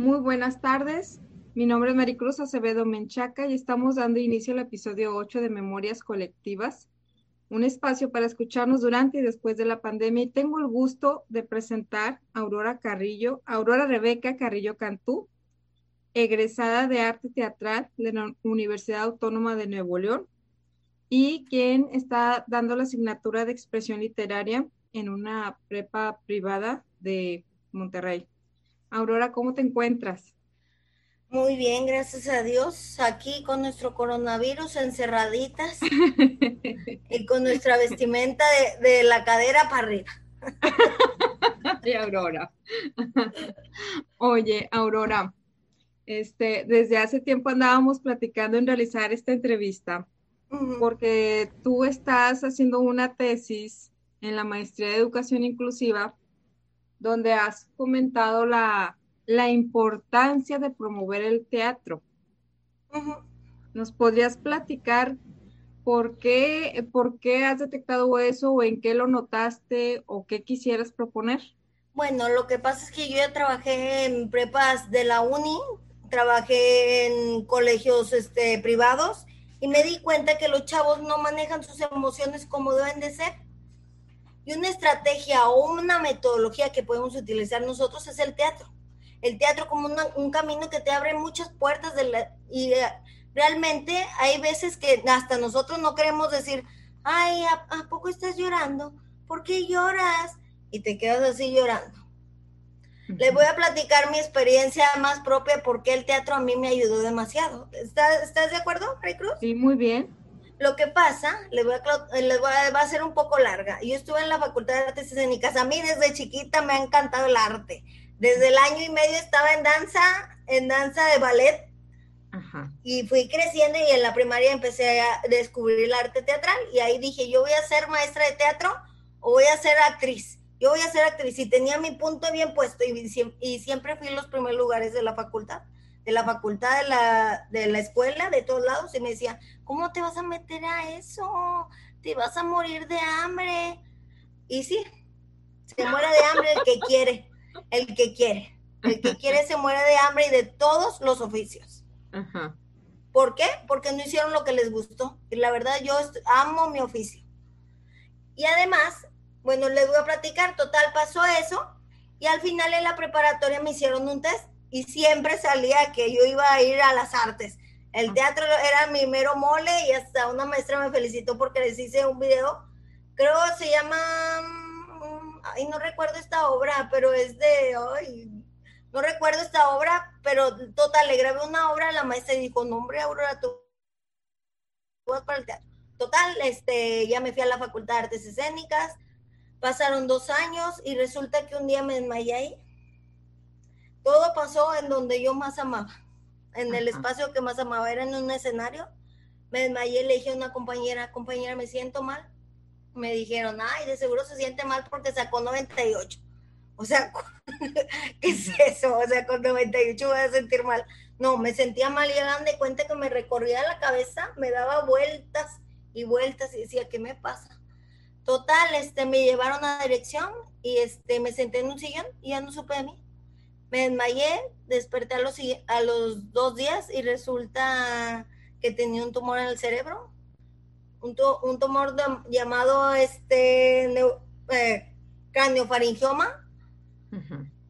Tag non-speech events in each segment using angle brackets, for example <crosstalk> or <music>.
Muy buenas tardes. Mi nombre es Maricruz Acevedo Menchaca y estamos dando inicio al episodio 8 de Memorias Colectivas, un espacio para escucharnos durante y después de la pandemia. Y tengo el gusto de presentar a Aurora Carrillo, Aurora Rebeca Carrillo Cantú, egresada de arte teatral de la Universidad Autónoma de Nuevo León y quien está dando la asignatura de expresión literaria en una prepa privada de Monterrey. Aurora, ¿cómo te encuentras? Muy bien, gracias a Dios. Aquí con nuestro coronavirus encerraditas <laughs> y con nuestra vestimenta de, de la cadera para arriba. <laughs> Ay, Aurora. <laughs> Oye, Aurora, este, desde hace tiempo andábamos platicando en realizar esta entrevista porque tú estás haciendo una tesis en la maestría de educación inclusiva donde has comentado la, importancia de promover el teatro. ¿Nos podrías platicar por qué, por qué has detectado eso o en qué lo notaste o qué quisieras proponer? Bueno, lo que pasa es que yo ya trabajé en prepas de la uni, trabajé en colegios este, privados y me di cuenta que los chavos no manejan sus emociones como deben de ser. Y una estrategia o una metodología que podemos utilizar nosotros es el teatro. El teatro como un camino que te abre muchas puertas de la, y eh, realmente hay veces que hasta nosotros no queremos decir, ay, ¿a poco estás llorando? ¿Por qué lloras? Y te quedas así llorando les voy a platicar mi experiencia más propia porque el teatro a mí me ayudó demasiado. ¿Estás, de acuerdo, Rey Cruz? Sí, muy bien. Lo que pasa, les voy, a, les voy a, va a ser un poco larga. Yo estuve en la Facultad de Artes Escénicas. A mí desde chiquita me ha encantado el arte. Desde el año y medio estaba en danza, en danza de ballet. Ajá. Y fui creciendo y en la primaria empecé a descubrir el arte teatral. Y ahí dije, yo voy a ser maestra de teatro o voy a ser actriz yo voy a ser actriz y tenía mi punto bien puesto y, y siempre fui en los primeros lugares de la facultad, de la facultad, de la, de la escuela, de todos lados, y me decía, ¿cómo te vas a meter a eso? Te vas a morir de hambre. Y sí, se muere de hambre el que quiere, el que quiere. El que quiere se muere de hambre y de todos los oficios. ¿Por qué? Porque no hicieron lo que les gustó. Y la verdad, yo amo mi oficio. Y además, bueno, les voy a platicar, total pasó eso y al final en la preparatoria me hicieron un test y siempre salía que yo iba a ir a las artes. El teatro era mi mero mole y hasta una maestra me felicitó porque les hice un video, creo se llama, mm, ay, no recuerdo esta obra, pero es de, ay, no recuerdo esta obra, pero total, le grabé una obra, la maestra dijo, no hombre, Aurora, tú vas para el teatro. Total, este, ya me fui a la Facultad de Artes Escénicas, Pasaron dos años y resulta que un día me desmayé ahí. Todo pasó en donde yo más amaba, en el espacio que más amaba, era en un escenario. Me desmayé, le dije a una compañera, compañera, me siento mal. Me dijeron, ay, de seguro se siente mal porque sacó 98. O sea, <laughs> ¿qué es eso? O sea, con 98 voy a sentir mal. No, me sentía mal y hagan de cuenta que me recorría la cabeza, me daba vueltas y vueltas y decía, ¿qué me pasa? Total, este, me llevaron a la dirección y este, me senté en un sillón y ya no supe de mí. Me desmayé, desperté a los, a los dos días y resulta que tenía un tumor en el cerebro, un, un tumor llamado este, eh, craniofaringioma,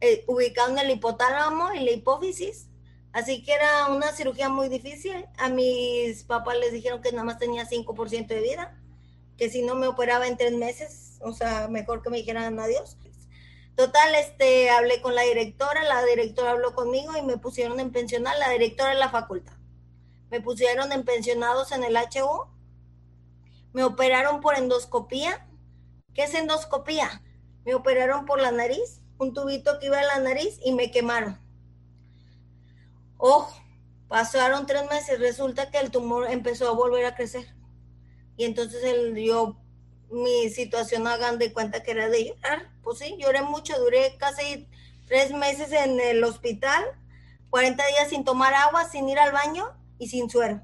eh, ubicado en el hipotálamo y la hipófisis. Así que era una cirugía muy difícil. A mis papás les dijeron que nada más tenía 5% de vida que si no me operaba en tres meses, o sea, mejor que me dijeran adiós. Total, este, hablé con la directora, la directora habló conmigo y me pusieron en pensional, la directora de la facultad. Me pusieron en pensionados en el HU, me operaron por endoscopía. ¿Qué es endoscopía? Me operaron por la nariz, un tubito que iba a la nariz y me quemaron. Ojo, pasaron tres meses, resulta que el tumor empezó a volver a crecer y entonces él, yo, mi situación hagan de cuenta que era de llorar. Pues sí, lloré mucho, duré casi tres meses en el hospital, 40 días sin tomar agua, sin ir al baño y sin suero.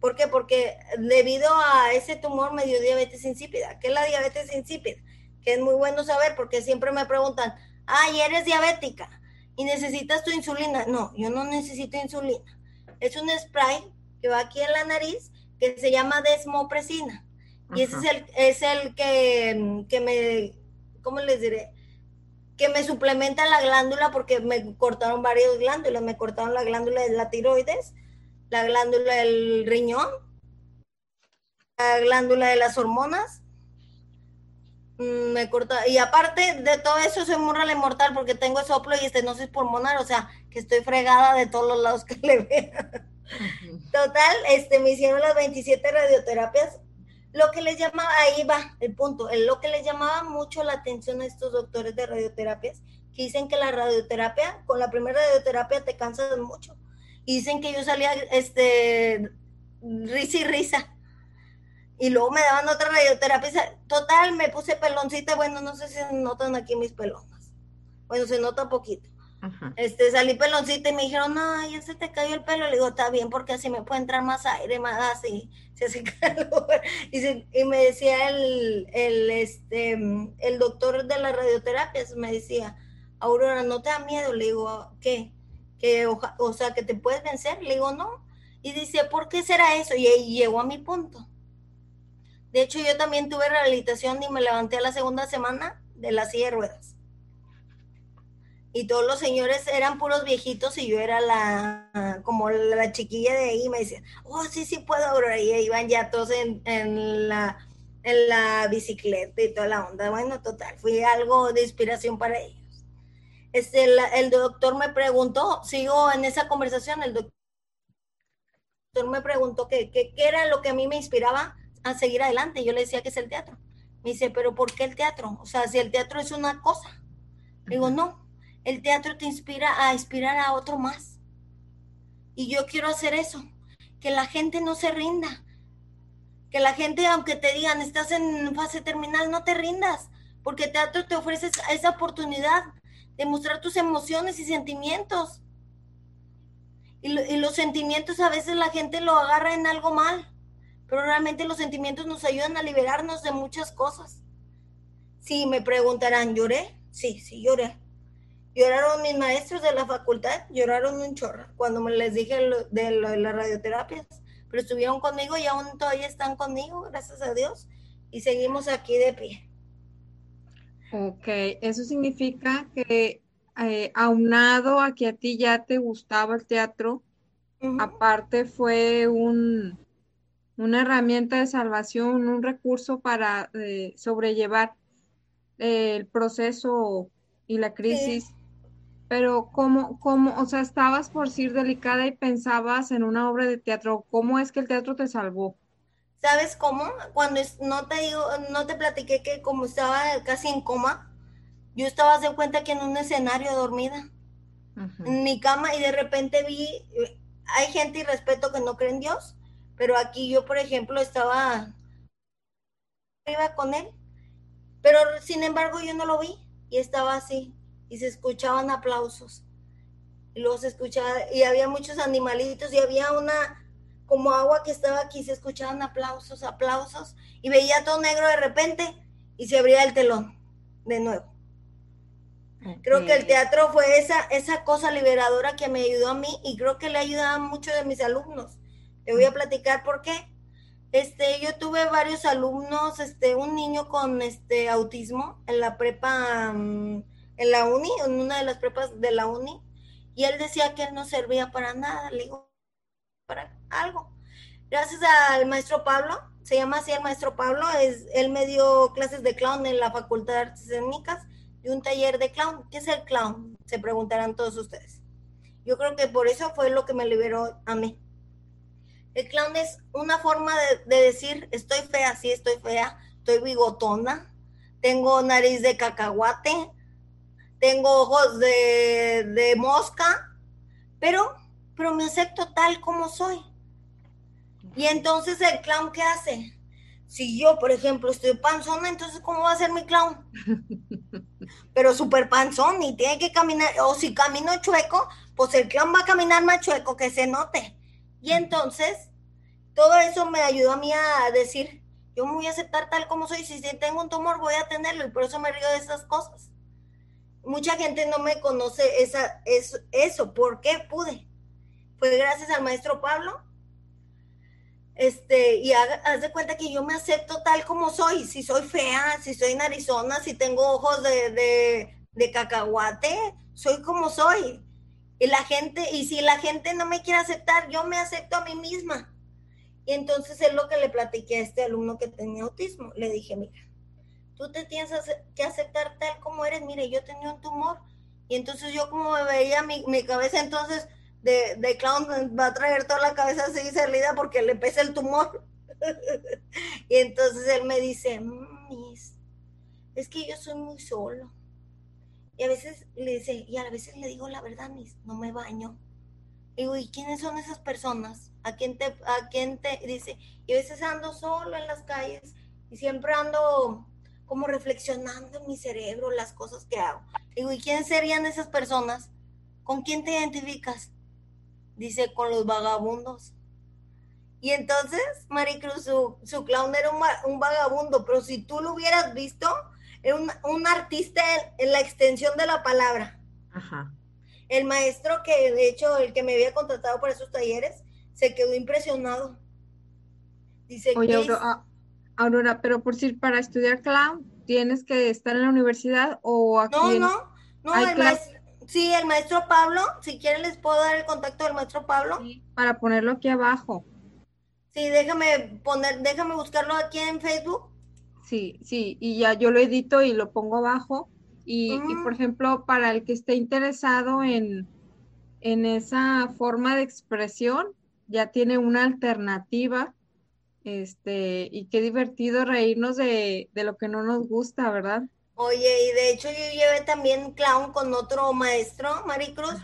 ¿Por qué? Porque debido a ese tumor me dio diabetes insípida. ¿Qué es la diabetes insípida? Que es muy bueno saber porque siempre me preguntan, ay, ¿eres diabética? y necesitas tu insulina. No, yo no necesito insulina. Es un spray que va aquí en la nariz que se llama desmopresina. Y ese es el, es el que, que me, ¿cómo les diré? Que me suplementa la glándula porque me cortaron varias glándulas. Me cortaron la glándula de la tiroides, la glándula del riñón, la glándula de las hormonas Mm, me corta. Y aparte de todo eso, soy muy mortal porque tengo soplo y estenosis pulmonar, o sea, que estoy fregada de todos los lados que <laughs> le vea. Total, este, me hicieron las 27 radioterapias. Lo que les llamaba, ahí va el punto, lo que les llamaba mucho la atención a estos doctores de radioterapias, que dicen que la radioterapia, con la primera radioterapia te cansas mucho. Y dicen que yo salía, este, risa y risa y luego me daban otra radioterapia. Total, me puse peloncita. Bueno, no sé si se notan aquí mis pelonas. Bueno, se nota poquito. Este, salí peloncita y me dijeron, no, ya se te cayó el pelo. Le digo, está bien, porque así me puede entrar más aire, más así, se hace <laughs> calor. Y, me decía el, el, este, el doctor de las radioterapias, me decía, Aurora, ¿no te da miedo? Le digo, ¿qué? Que, o, sea, que te puedes vencer. Le digo, no. Y dice, ¿por qué será eso? Y, y llegó a mi punto. De hecho, yo también tuve rehabilitación y me levanté a la segunda semana de la silla de ruedas. Y todos los señores eran puros viejitos y yo era la, como la chiquilla de ahí me decían, oh, sí, sí puedo, Aurora. Y iban ya todos en, la, en la bicicleta y toda la onda. Bueno, total, fui algo de inspiración para ellos. Este, el doctor me preguntó, sigo en esa conversación, el doctor me preguntó qué, qué era lo que a mí me inspiraba a seguir adelante. Yo le decía que es el teatro. Me dice, pero ¿por qué el teatro? O sea, si el teatro es una cosa. Digo, no, el teatro te inspira a inspirar a otro más. Y yo quiero hacer eso, que la gente no se rinda. Que la gente, aunque te digan, estás en fase terminal, no te rindas, porque el teatro te ofrece esa oportunidad de mostrar tus emociones y sentimientos. Y, los sentimientos a veces la gente lo agarra en algo mal pero realmente los sentimientos nos ayudan a liberarnos de muchas cosas. Si me preguntarán, ¿lloré? Sí, sí, lloré. Lloraron mis maestros de la facultad, lloraron un chorro cuando me les dije de, las radioterapias, pero estuvieron conmigo y aún todavía están conmigo, gracias a Dios, y seguimos aquí de pie. Ok, eso significa que eh, aunado a que a ti ya te gustaba el teatro, aparte fue un, una herramienta de salvación, un recurso para eh, sobrellevar eh, el proceso y la crisis. Pero ¿cómo, cómo, o sea, estabas por ser delicada y pensabas en una obra de teatro, ¿cómo es que el teatro te salvó? ¿Sabes cómo? Cuando no te digo, no te platiqué que como estaba casi en coma, yo estaba de cuenta que en un escenario dormida, en mi cama, y de repente vi, hay gente y respeto que no cree en Dios, pero aquí yo, por ejemplo, estaba arriba con él, pero sin embargo yo no lo vi y estaba así y se escuchaban aplausos. Y luego se escuchaba, y había muchos animalitos y había una como agua que estaba aquí, se escuchaban aplausos, aplausos, y veía todo negro de repente y se abría el telón de nuevo. Creo que el teatro fue esa, esa cosa liberadora que me ayudó a mí y creo que le ayudaba a muchos de mis alumnos. Te voy a platicar por qué. Este, yo tuve varios alumnos, este, un niño con este autismo en la prepa, mm, en la uni, en una de las prepas de la uni, y él decía que él no servía para nada, le digo, para algo. Gracias al maestro Pablo, se llama así el maestro Pablo, es, él me dio clases de clown en la Facultad de Artes Escénicas y un taller de clown. ¿Qué es el clown? Se preguntarán todos ustedes. Yo creo que por eso fue lo que me liberó a mí. El clown es una forma de, decir, estoy fea, sí estoy fea, estoy bigotona, tengo nariz de cacahuate, tengo ojos de, mosca, pero, pero me acepto tal como soy. Y entonces el clown, ¿qué hace? Si yo, por ejemplo, estoy panzona, entonces ¿cómo va a ser mi clown? <laughs> Pero súper panzón y tiene que caminar, o si camino chueco, pues el clown va a caminar más chueco, que se note. Y entonces, todo eso me ayudó a mí a decir, yo me voy a aceptar tal como soy, si tengo un tumor voy a tenerlo y por eso me río de esas cosas. Mucha gente no me conoce esa, eso, eso. ¿Por qué pude? Fue gracias al maestro Pablo. Este, y haz de cuenta que yo me acepto tal como soy. Si soy fea, si soy narizona, si tengo ojos de, de, de cacahuate, soy como soy. Y la gente, y si la gente no me quiere aceptar, yo me acepto a mí misma. Y entonces es lo que le platiqué a este alumno que tenía autismo. Le dije, mira, tú te tienes que aceptar tal como eres. Mire, yo tenía un tumor y entonces yo como veía mi, cabeza entonces de, de, clown va a traer toda la cabeza así salida porque le pesa el tumor. <laughs> y entonces él me dice, Miss, es que yo soy muy solo. Y a veces le dice, y a veces le digo la verdad, Miss, no me baño. Y digo, ¿y quiénes son esas personas? ¿A quién te, a quién te dice? Y a veces ando solo en las calles y siempre ando como reflexionando en mi cerebro las cosas que hago. Digo, ¿y quiénes serían esas personas? ¿Con quién te identificas? Dice, con los vagabundos. Y entonces, Maricruz, su, su clown era un, vagabundo, pero si tú lo hubieras visto, era un, artista en, la extensión de la palabra. Ajá. El maestro que, de hecho, el que me había contratado para esos talleres, se quedó impresionado. Dice, Oye, Aurora, pero por si para estudiar clown tienes que estar en la universidad o aquí. No, no, no, el maestro, sí, el maestro Pablo, si quieren les puedo dar el contacto del maestro Pablo. para ponerlo aquí abajo. Sí, déjame poner, déjame buscarlo aquí en Facebook. Sí, sí, y ya yo lo edito y lo pongo abajo. Y, y por ejemplo, para el que esté interesado en, en esa forma de expresión, ya tiene una alternativa este, y qué divertido reírnos de, lo que no nos gusta, ¿verdad? Oye, y de hecho yo llevé también clown con otro maestro, Maricruz,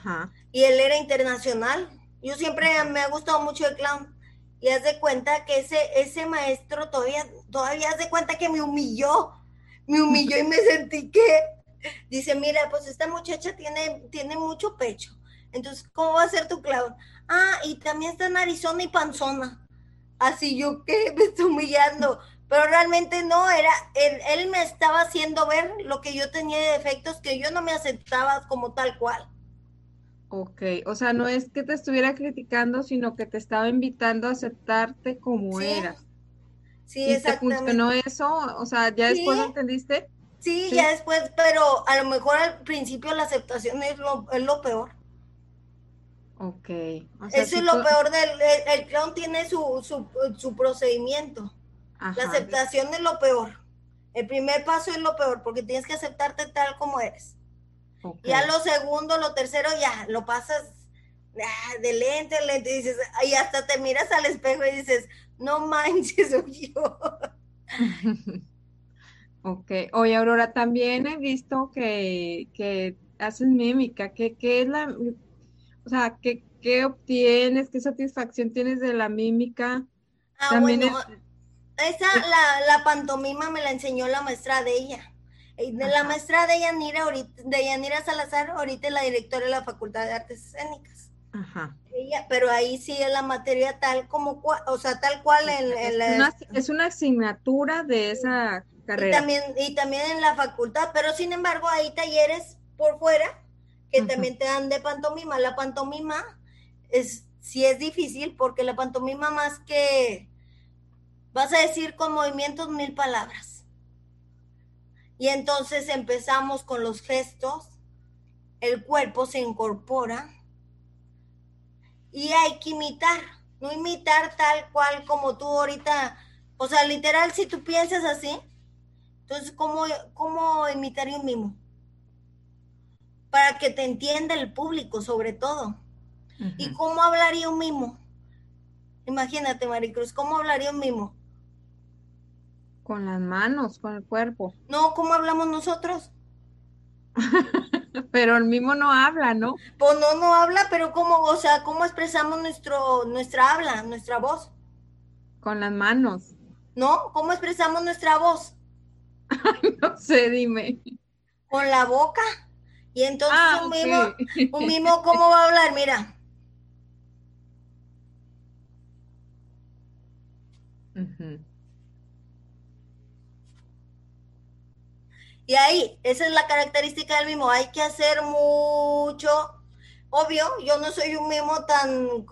y él era internacional. Yo siempre me ha gustado mucho el clown. Y haz de cuenta que ese, ese maestro todavía, todavía haz de cuenta que me humilló, me humilló y me <laughs> sentí que, dice, mira, pues esta muchacha tiene, tiene mucho pecho. Entonces, ¿cómo va a ser tu clown? Ah, y también está narizona y panzona así yo que <laughs> me estoy humillando, pero realmente no, era, él, él, me estaba haciendo ver lo que yo tenía de defectos que yo no me aceptaba como tal cual. Ok, o sea, no es que te estuviera criticando, sino que te estaba invitando a aceptarte como eras. Sí, ¿Y exactamente. ¿Te funcionó eso? O sea, ¿ya después lo entendiste? Sí, ya después, pero a lo mejor al principio la aceptación es lo, es lo peor. Ok. Eso es lo peor del el, clown tiene su, su, procedimiento. La aceptación es lo peor. El primer paso es lo peor porque tienes que aceptarte tal como eres. Ya lo segundo, lo tercero, ya lo pasas ah, de lente a lente y dices, y hasta te miras al espejo y dices, no manches, <laughs> soy yo. <laughs> ok. Oye, Aurora, también he visto que, que haces mímica. ¿Qué, qué es la o sea, ¿qué, qué obtienes? ¿Qué satisfacción tienes de la mímica? Ah, También bueno, esa, la, la, pantomima me la enseñó la maestra de ella. Eh, de la maestra de Yanira, ahorita, de Yanira Salazar, ahorita es la directora de la Facultad de Artes Escénicas. Ajá. Ella, pero ahí sí es la materia tal como, o sea, tal cual en, es, una, es una asignatura de esa carrera. Y también, y también en la facultad, pero sin embargo hay talleres por fuera que también te dan de pantomima. La pantomima es, sí es difícil porque la pantomima más que vas a decir con movimientos mil palabras. Y entonces empezamos con los gestos, el cuerpo se incorpora y hay que imitar, no imitar tal cual como tú ahorita, o sea, literal, si tú piensas así, entonces, ¿cómo, cómo imitaría un mimo? Para que te entienda el público sobre todo. ¿Y cómo hablaría un mimo? Imagínate, Maricruz, ¿cómo hablaría un mimo? Con las manos, con el cuerpo. No, ¿cómo hablamos nosotros? <laughs> pero el mimo no habla, ¿no? Pues no, no habla, pero ¿cómo, o sea, cómo expresamos nuestro, nuestra habla, nuestra voz? Con las manos. ¿No? ¿Cómo expresamos nuestra voz? <laughs> no sé, dime. Con la boca. Y entonces ah, un, mimo, un mimo, <laughs> ¿cómo va a hablar? Mira. Y ahí, esa es la característica del mimo, hay que hacer mucho. Obvio, yo no soy un mimo tan...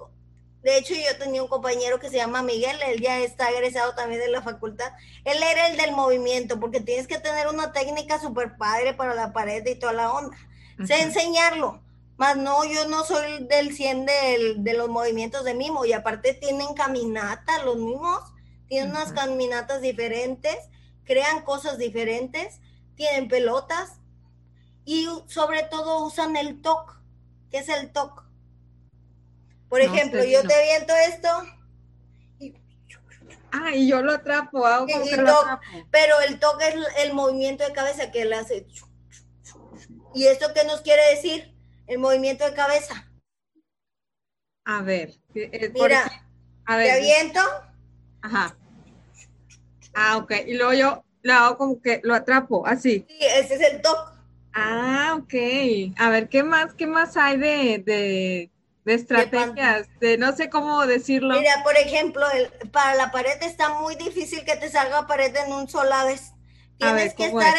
De hecho, yo tenía un compañero que se llama Miguel, él ya está egresado también de la facultad. Él era el del movimiento, porque tienes que tener una técnica súper padre para la pared y toda la onda. Sé enseñarlo, más no, yo no soy del 100 de los movimientos de mimo, y aparte tienen caminata los mimos, tienen unas caminatas diferentes, crean cosas diferentes, tienen pelotas y sobre todo usan el TOC. ¿Qué es el TOC? Por ejemplo, yo te aviento esto y... Ah, y yo lo atrapo, como que lo atrapo. Pero el TOC es el movimiento de cabeza que él hace. ¿Y esto qué nos quiere decir? El movimiento de cabeza. A ver. Eh, Mira, a ver, te aviento. Ajá. Ah, ok. Y luego yo lo hago como que lo atrapo, así. Sí, ese es el toque. Ah, ok. A ver, ¿qué más, qué más hay de, de, de estrategias? De, no sé cómo decirlo. Mira, por ejemplo, el, para la pared está muy difícil que te salga pared en un sola vez. Tienes que estar,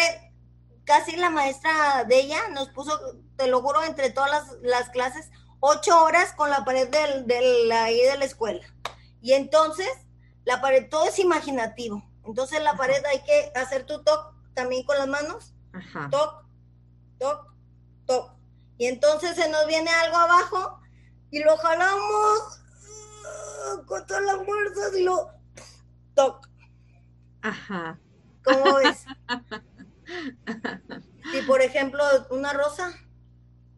casi la maestra de ella nos puso, te lo juro, entre todas las, las clases, ocho horas con la pared del, del, ahí de la escuela. Y entonces, la pared, todo es imaginativo. Entonces la pared hay que hacer tu toc también con las manos. Ajá. Toc, toc, toc. Y entonces se nos viene algo abajo y lo jalamos uh, con todas las fuerzas y lo toc. Ajá. ¿Cómo ves? <laughs> Si por ejemplo una rosa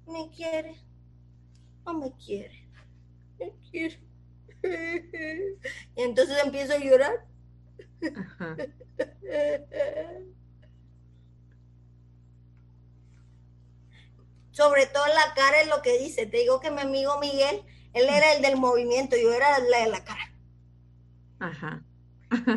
me quiere, no me quiere, me quiere. Y entonces empiezo a llorar Sobre todo la cara es lo que dice. Te digo que mi amigo Miguel, él era el del movimiento, yo era la de la cara. Ajá.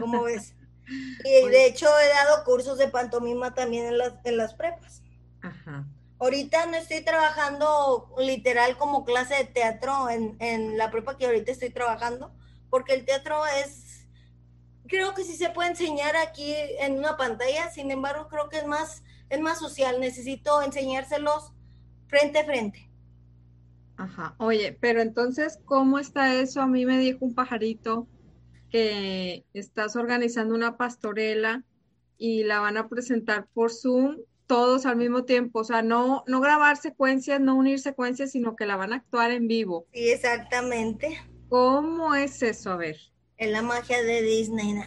¿Cómo ves? <laughs> Y de hecho he dado cursos de pantomima también en las, en las prepas. Ajá. Ahorita no estoy trabajando literal como clase de teatro en, en la prepa que ahorita estoy trabajando, porque el teatro es creo que sí se puede enseñar aquí en una pantalla, sin embargo, creo que es más, es más social, necesito enseñárselos frente a frente. Ajá, oye, pero entonces, ¿cómo está eso? A mí me dijo un pajarito que estás organizando una pastorela y la van a presentar por Zoom todos al mismo tiempo, o sea, no, no grabar secuencias, no unir secuencias, sino que la van a actuar en vivo. Sí, exactamente. ¿Cómo es eso? A ver. Es la magia de Disney. <laughs>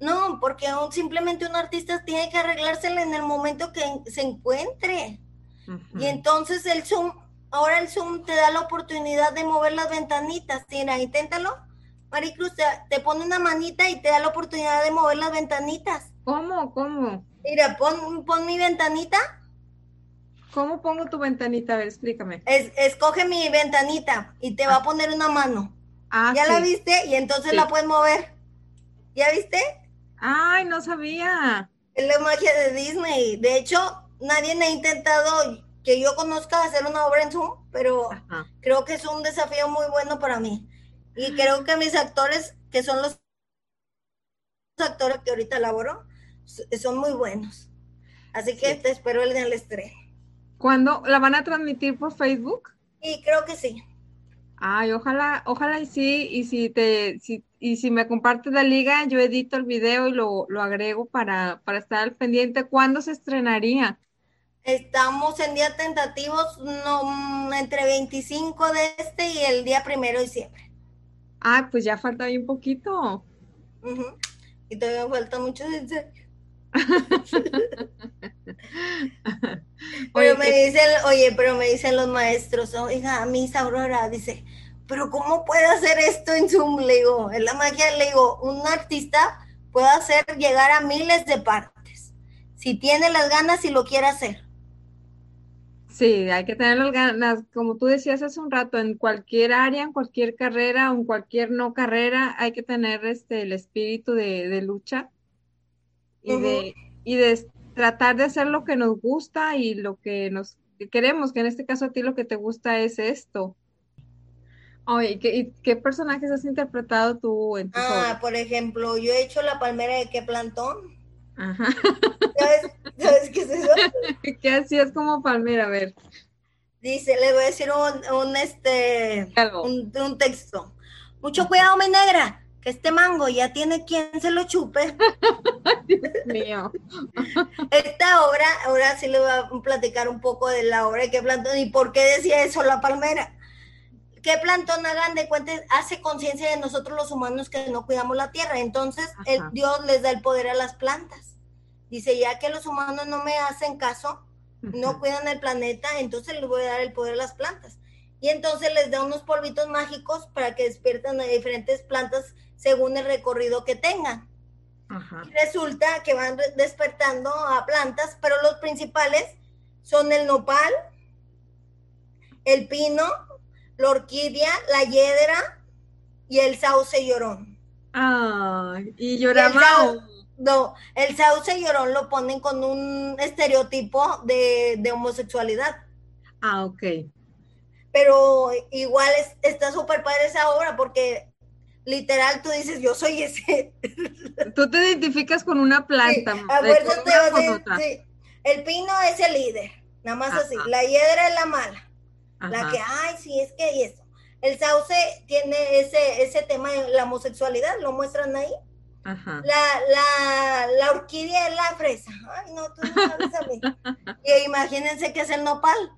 No, porque simplemente un artista tiene que arreglársela en el momento que se encuentre. Y entonces el Zoom, ahora el Zoom te da la oportunidad de mover las ventanitas. Mira, inténtalo. Maricruz, te, te pone una manita y te da la oportunidad de mover las ventanitas. ¿Cómo? ¿Cómo? Mira, pon, pon mi ventanita. ¿Cómo pongo tu ventanita? A ver, explícame. escoge mi ventanita y te va a ah. poner una mano. Ah, ¿Ya la viste? Y entonces la puedes mover. ¿Ya viste? Ay, no sabía. Es la magia de Disney. De hecho, nadie me ha intentado que yo conozca hacer una obra en Zoom, pero creo que es un desafío muy bueno para mí. Y creo que mis actores, que son los actores que ahorita laboro, son muy buenos. Así que te espero en el estreno. ¿Cuándo? ¿La van a transmitir por Facebook? Sí, creo que sí. Ay, ojalá, ojalá y sí, y si te, si, y si me compartes la liga, yo edito el video y lo, lo agrego para, para estar al pendiente. ¿Cuándo se estrenaría? Estamos en días tentativos, no, entre 25 de este y el día primero de diciembre. Ah, pues ya falta bien poquito. Y todavía falta mucho, en serio. <laughs> pero me dicen, oye, pero me dicen los maestros, oiga, Miss Aurora, dice, pero ¿cómo puede hacer esto en Zoom? Le digo, en la magia, le digo, un artista puede hacer llegar a miles de partes, si tiene las ganas y lo quiere hacer. Sí, hay que tener las ganas, como tú decías hace un rato, en cualquier área, en cualquier carrera, o en cualquier no carrera, hay que tener este el espíritu de lucha y, de, y de tratar de hacer lo que nos gusta y lo que nos queremos, que en este caso a ti lo que te gusta es esto. Oye, ¿qué, ¿qué personajes has interpretado tú en tu Ah, por ejemplo, yo he hecho la palmera de qué plantón. Ajá. <laughs> ¿Sabes, qué es eso? <laughs> ¿Qué hacías como palmera? A ver. Dice, le voy a decir un, un este, un, un, texto. Mucho cuidado, mi negra, que este mango ya tiene quien se lo chupe. <laughs> Dios mío. Esta obra, ahora sí le voy a platicar un poco de la obra que plantó y por qué decía eso la palmera. ¿Qué plantón hagan de cuenta? Hace conciencia de nosotros los humanos que no cuidamos la tierra. Entonces, el, Dios les da el poder a las plantas. Dice, ya que los humanos no me hacen caso, no cuidan el planeta, entonces les voy a dar el poder a las plantas. Y entonces les da unos polvitos mágicos para que despiertan a diferentes plantas según el recorrido que tengan. Y resulta que van despertando a plantas, pero los principales son el nopal, el pino, la orquídea, la hiedra y el sauce llorón. Ah, y lloraba. No, el sauce llorón lo ponen con un estereotipo de, homosexualidad. Ah, ok. Pero igual está súper padre esa obra porque literal tú dices, yo soy ese. <laughs> Tú te identificas con una planta. Sí, El pino es el líder, nada más así. La hiedra es la mala. La que, ay, sí, es que y eso. El sauce tiene ese, ese tema de la homosexualidad, lo muestran ahí. La, la, la, orquídea es la fresa. Ay, no, tú no sabes a <laughs> mí. Y imagínense que es el nopal.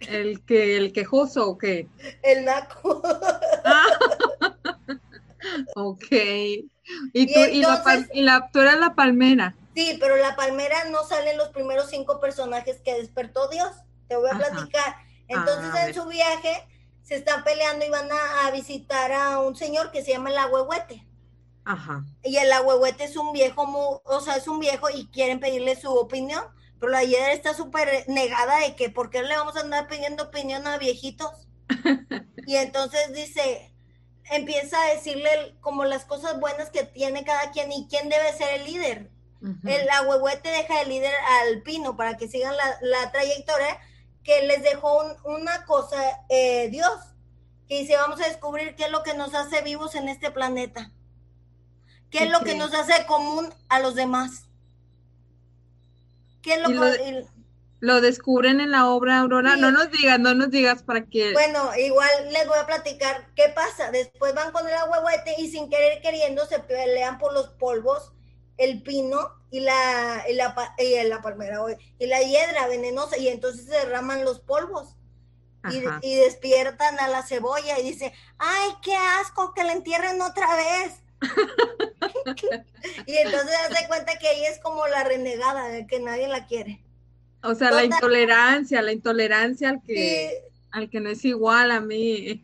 ¿El que el quejoso o qué? El naco. <laughs> ok. ¿Y, tú, y, la, y la, tú eras la palmera. Sí, pero la palmera no sale en los primeros cinco personajes que despertó Dios. Te voy a platicar. Entonces, en su viaje se están peleando y van a, a, visitar a un señor que se llama el Agüehuete. Y el agüehuete es un viejo, o sea, es un viejo y quieren pedirle su opinión, pero la idea está súper negada de que ¿por qué le vamos a andar pidiendo opinión a viejitos? <laughs> y entonces dice, empieza a decirle como las cosas buenas que tiene cada quien y quién debe ser el líder. El agüehuete deja el líder al pino para que sigan la, trayectoria que les dejó una cosa eh, Dios, que dice, vamos a descubrir qué es lo que nos hace vivos en este planeta. ¿Qué es lo que nos hace común a los demás? ¿Qué es lo, que... Lo descubren en la obra Aurora. No nos digas, no nos digas para que. Bueno, igual les voy a platicar qué pasa. Después van con el ahuehuete y sin querer queriendo se pelean por los polvos, el pino y la, y la, y la palmera y la hiedra venenosa y entonces se derraman los polvos. Y, y, despiertan a la cebolla y dice, ay, qué asco que la entierren otra vez <laughs> y entonces hace cuenta que ella es como la renegada, de que nadie la quiere. O sea, la intolerancia, la intolerancia al que, al que no es igual a mí.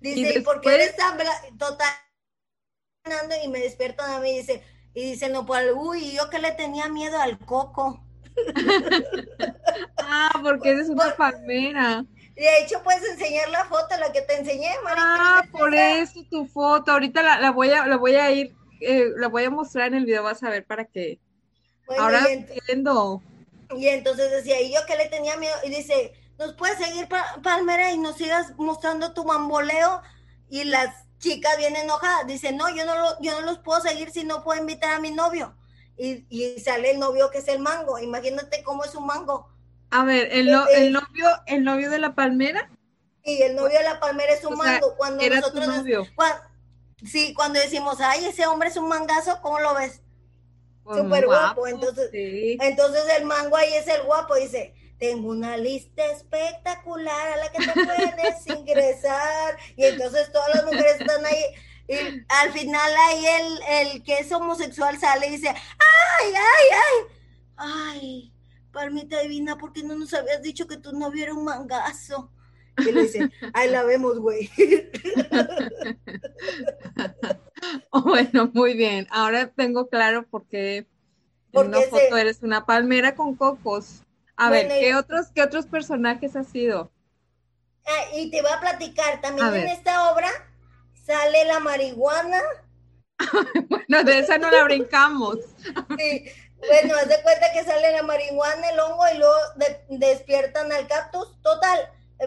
Dice, ¿y, por qué eres tan total? Y me despiertan a mí y dice, y dice, no, pues, uy, yo que le tenía miedo al coco. <laughs> ah, porque eres una palmera. De hecho, puedes enseñar la foto, la que te enseñé, María. Ah, por eso tu foto. Ahorita la, voy a, la voy a ir, eh, la voy a mostrar en el video, vas a ver para qué. Ahora entiendo. Y entonces decía, y yo que le tenía miedo, y dice, ¿nos puedes seguir, Palmera, y nos sigas mostrando tu bamboleo? Y las chicas vienen enojadas, dice, no, yo no, lo, yo no los puedo seguir si no puedo invitar a mi novio. Y, y sale el novio que es el mango. Imagínate cómo es un mango a ver, el, el, novio, el novio de la palmera. Sí, el novio de la palmera es un mango. Cuando era nosotros, novio. sí, cuando decimos, ay, ese hombre es un mangazo, ¿cómo lo ves? Pues Súper guapo. Entonces, entonces el mango ahí es el guapo, dice, tengo una lista espectacular a la que te <laughs> puedes ingresar. Y entonces todas las mujeres están ahí. Y al final ahí el, el que es homosexual sale y dice, ay, ay, ay, ay, Palmita divina, ¿por qué no nos habías dicho que tu novio era un mangazo? Y le dice, ahí la vemos, güey. <laughs> bueno, muy bien. Ahora tengo claro por qué en una foto eres una palmera con cocos. A ver, ¿qué otros, ¿qué otros personajes has sido? Ah, y te voy a platicar, también en esta obra sale la marihuana. <laughs> bueno, de esa no la brincamos. sí, bueno, haz de cuenta que sale la marihuana, el hongo y luego despiertan al cactus. Total,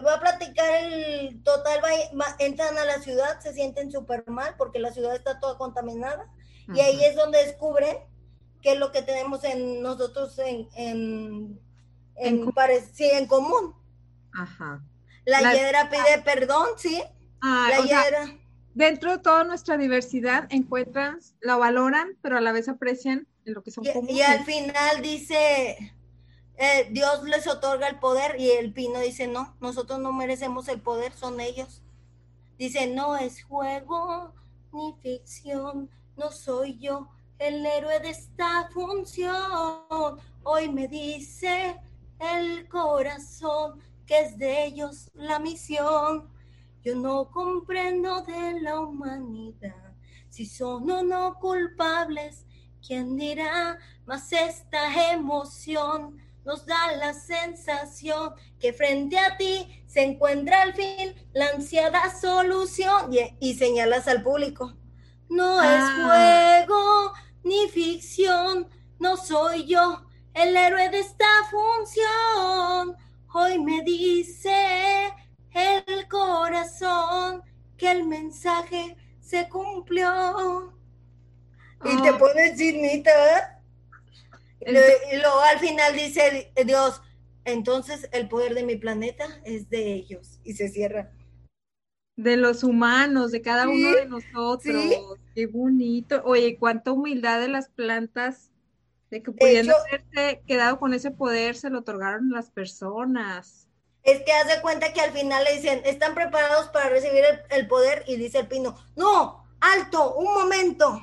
voy a platicar el total, entran a la ciudad, se sienten súper mal porque la ciudad está toda contaminada. Y ahí es donde descubren qué es lo que tenemos en nosotros en, en, en, En sí, en común. Ajá. La, La- hiedra pide perdón, ¿sí? Ah, La sea, hiedra. dentro de toda nuestra diversidad encuentran, la valoran, pero a la vez aprecian en lo que son Y, comunes. y al final dice, eh, Dios les otorga el poder y el pino dice, no, nosotros no merecemos el poder, son ellos. Dice, no es juego ni ficción, no soy yo el héroe de esta función. Hoy me dice el corazón que es de ellos la misión. Yo no comprendo de la humanidad si son o no culpables. ¿Quién dirá? Mas esta emoción nos da la sensación que frente a ti se encuentra al fin la ansiada solución. Y, y señalas al público. No Ah. es juego ni ficción, no soy yo el héroe de esta función. Hoy me dice el corazón que el mensaje se cumplió. Y te Oh. pones chinita, ¿verdad? Y luego al final dice Dios, entonces el poder de mi planeta es de ellos. Y se cierra. De los humanos, de cada uno de nosotros. Qué bonito. Oye, cuánta humildad de las plantas, de que pudiendo haberse quedado con ese poder, se lo otorgaron las personas. Es que haz de cuenta que al final le dicen, ¿están preparados para recibir el, el poder? Y dice el pino, no, alto, un momento.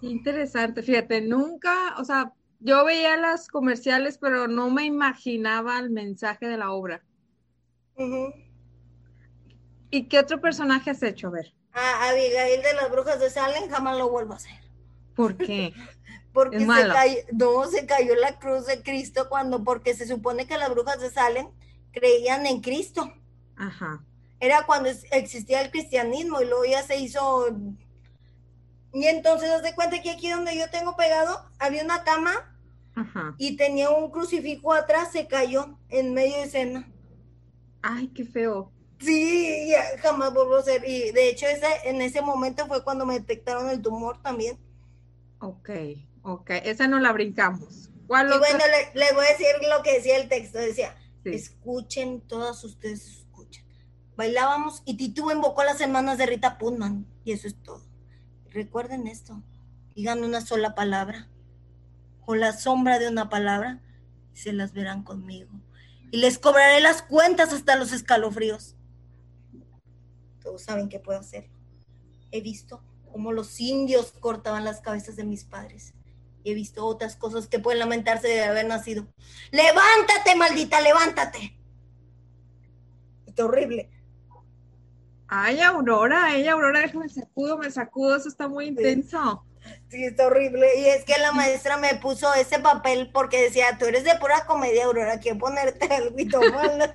Interesante, fíjate, nunca, o sea, yo veía las comerciales, pero no me imaginaba el mensaje de la obra. ujú. ¿Y qué otro personaje has hecho? A ver, a Abigail de las brujas de Salem jamás lo vuelvo a hacer. ¿por qué? <laughs> Porque se cayó, no, se cayó la cruz de Cristo cuando, porque se supone que las brujas de Salem creían en Cristo. Ajá. Era cuando existía el cristianismo y luego ya se hizo. Y entonces, haz de cuenta que aquí donde yo tengo pegado, había una cama Ajá. y tenía un crucifijo atrás, se cayó en medio de escena. Ay, qué feo. Sí, ya jamás vuelvo a ser. Y de hecho, ese, en ese momento fue cuando me detectaron el tumor también. Ok, ok, esa no la brincamos. ¿Cuál Y otra? bueno, le, le voy a decir lo que decía el texto. Decía, Sí. escuchen, todas ustedes escuchen. Bailábamos y Titú invocó las semanas de Rita Putman. Y eso es todo. Recuerden esto. Digan una sola palabra. O la sombra de una palabra. Se las verán conmigo. Y les cobraré las cuentas hasta los escalofríos. Todos saben que puedo hacerlo. He visto cómo los indios cortaban las cabezas de mis padres. Y he visto otras cosas que pueden lamentarse de haber nacido. Levántate, maldita, levántate. Está horrible. Ay, Aurora, ay, Aurora, déjame sacudo, me sacudo, eso está muy intenso. Sí, está horrible. Y es que la maestra me puso ese papel porque decía, tú eres de pura comedia, Aurora, quiero ponerte <laughs> algo.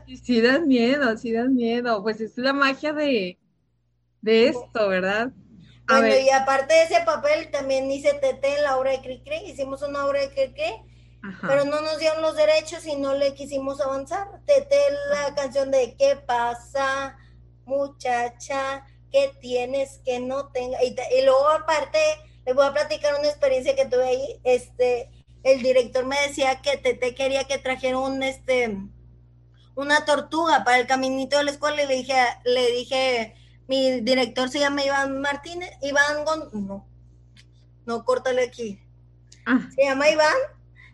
Y <laughs> sí das miedo, sí das miedo. Pues es la magia de, de esto, ¿verdad? A Bueno, ver, y aparte de ese papel, también hice TT en la obra de Cricri. Hicimos una obra de Cricri, ajá. pero no nos dieron los derechos y no le quisimos avanzar. TT la canción de ¿Qué pasa, muchacha? ¿Qué tienes que no tenga? Y, luego aparte, les voy a platicar una experiencia que tuve ahí. Este, el director me decía que TT quería que trajera un, este, una tortuga para el caminito de la escuela y le dije, le dije, mi director se llama Iván Martínez, Iván Gon, no, no, córtale aquí, Ah, se llama Iván,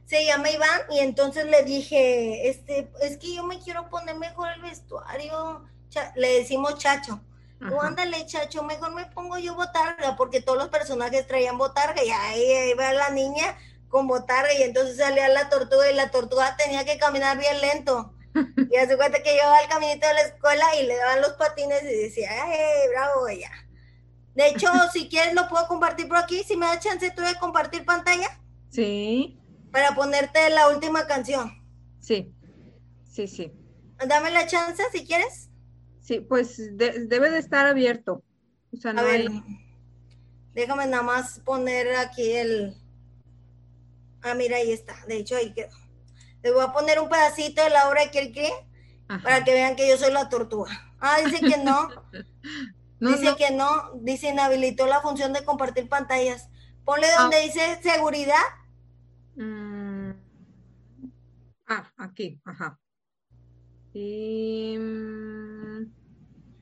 se llama Iván, y entonces le dije, este, es que yo me quiero poner mejor el vestuario, Cha- le decimos chacho, tú ándale chacho, mejor me pongo yo botarga, porque todos los personajes traían botarga, y ahí iba la niña con botarga, y entonces salía la tortuga, y la tortuga tenía que caminar bien lento, <laughs> y hace cuenta que yo iba al caminito de la escuela y le daban los patines y decía, ¡ay, bravo, ella! De hecho, <laughs> si quieres lo puedo compartir por aquí, si me da chance tú de compartir pantalla Sí, para ponerte la última canción. sí, sí, sí. Dame la chance si quieres. Sí, pues de- debe de estar abierto. O sea, no A ver, hay. déjame nada más poner aquí el... Ah, mira, ahí está. De hecho, ahí quedó. Le voy a poner un pedacito de la obra de Kirkri Ajá. para que vean que yo soy la tortuga. Ah, dice que no. <laughs> dice que no, dice inhabilitó la función de compartir pantallas. Ponle ah. donde dice seguridad. Mm. Ah, aquí, ajá. Y, mm,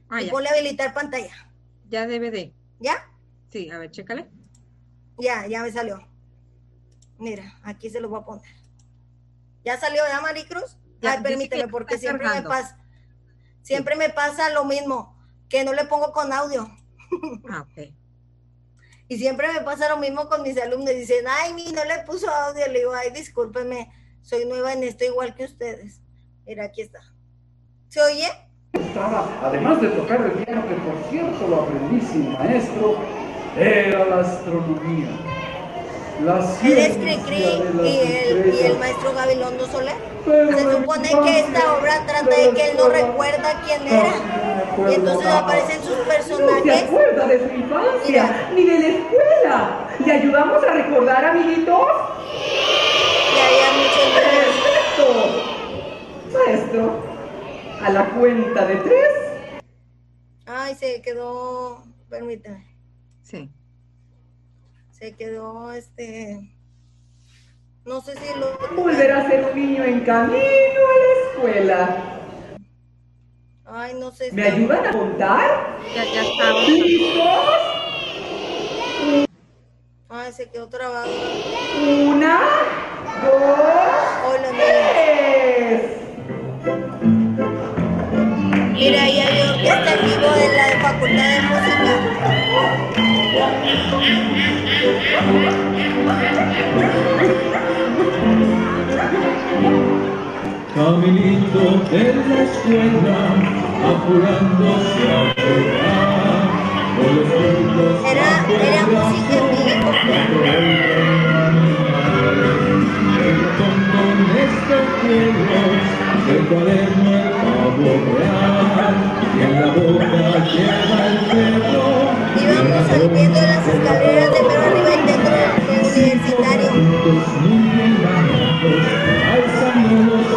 ah, y ponle habilitar pantalla. Ya debe de. ¿Ya? Sí, a ver, chécale. Ya, ya me salió. Mira, aquí se lo voy a poner. ¿Ya salió ya, Maricruz? Ay, permíteme, porque siempre me pasa, siempre me pasa lo mismo, que no le pongo con audio. <laughs> Ah, ok. Y siempre me pasa lo mismo con mis alumnos. Dicen, ay, mi, no le puso audio. Le digo, ay, discúlpeme, soy nueva en esto igual que ustedes. Mira, aquí está. ¿Se oye? Además de tocar el piano, que por cierto lo aprendí sin maestro, era la astronomía. La ¿Eres Cricri y el, y el maestro Gabilondo Soler? Se supone que esta obra trata de que él no recuerda quién era. Y entonces aparecen sus personajes. No se acuerda de su infancia, ni de la escuela. ¿Le ayudamos a recordar, amiguitos? Y había muchos Maestro, a la cuenta de tres. Ay, se quedó. Permítame. Sí. Se quedó este. No sé si lo. Volver a ser un niño en camino a la escuela. Ay, no sé. ¿Me ayudan a contar? Ya, ya estamos. ¿Listos? Ay, se quedó trabado. Una, dos, Hola, tres. Mira, ahí hay orquesta en vivo de la Facultad de Música. Caminito de la escuela, apurándose a llegar. Era, era música en vivo. El cuaderno y en la boca perro. Íbamos subiendo las escaleras de pero arriba del universitario. Alzando los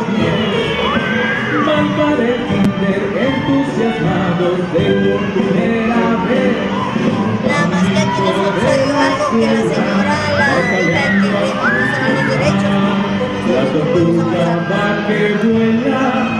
entusiasmados de por primera vez. Nada más que aquí nos sucedió algo que la señora, la los derechos. La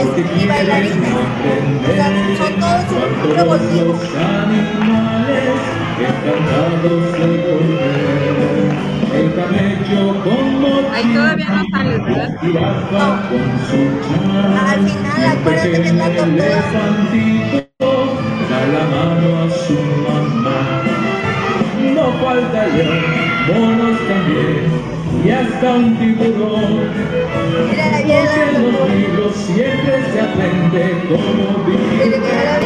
actores y bailarines. O sea, son todos un Ahí todavía no sales, ¿verdad? charla. Al final, acuérdate que es la tortuga. Hasta un tiburón. Porque en los libros siempre se aprende que ya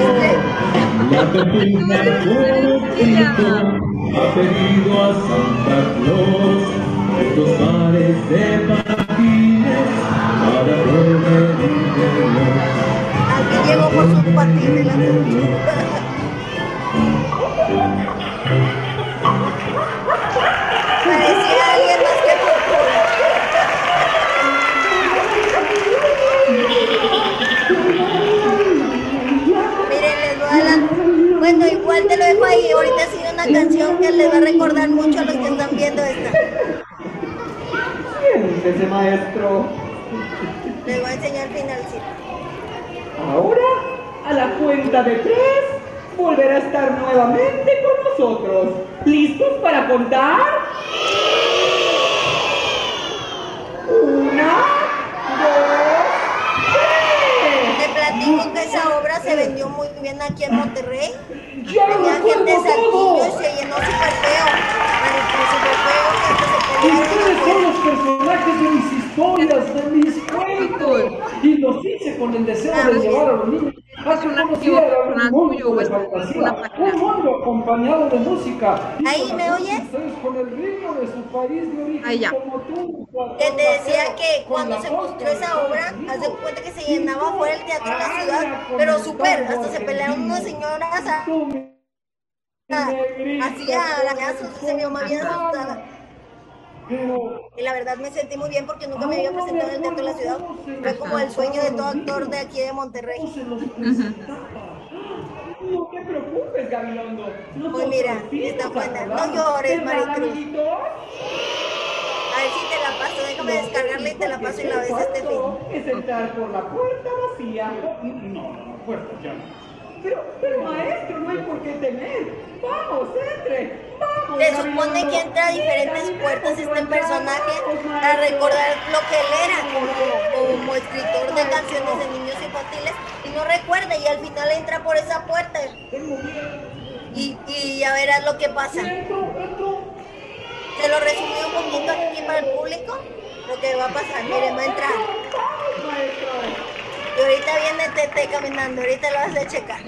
la tortuga <laughs> como Cristo ha pedido a Santa Claus. Estos pares de patines para poder. Aquí llegó por sus patines la Bueno, igual te lo dejo ahí. Ahorita sigue una canción que les va a recordar mucho a los que están viendo esta. Siéntese, maestro. Les voy a enseñar el finalcito. Ahora, a la cuenta de tres, volverá a estar nuevamente con nosotros. ¿Listos para contar? Una, dos, tres. Te platico que esa obra se aquí en Monterrey. ¡Ya lo Tenía gente de Saltillo y se llenó súper feo. Pero súper feo que se pelearon. los personajes de mis historias, de mis cuentos. Y los hice con el deseo de llevar a los niños Es un archivo personal tuyo o es una página. Un mundo acompañado de música. Ahí, ¿me oyes? Con el ritmo de su país de origen. Ahí ya. Que te decía que cuando la se mostró esa de obra, haz de cuenta que se llenaba fuera el teatro en la ciudad, pero súper, hasta se pelearon unas señoras a- mi negrita, hacía arañazos, se mi mamá bien asustada. Y la verdad me sentí muy bien porque nunca me había presentado en el teatro de la ciudad. Fue como el sueño de todo actor de aquí de Monterrey. No te preocupes, Gabilondo. Pues mira, está buena. No llores, Maricruz. A ver si te la paso, déjame descargarla y te la paso y la ves este fin. Es entrar por la puerta vacía. No, no, puerta ya no. Pero, pero maestro, no hay por qué temer. Vamos, entre. Vamos. Se supone que entra a diferentes puertas este personaje para recordar lo que él era como, como escritor de canciones de niños infantiles y no recuerda y al final entra por esa puerta y, y ya verás lo que pasa. Se lo resumí un poquito aquí para el público lo que va a pasar. Miren, va a entrar. Y ahorita viene Tete caminando, ahorita lo vas a checar.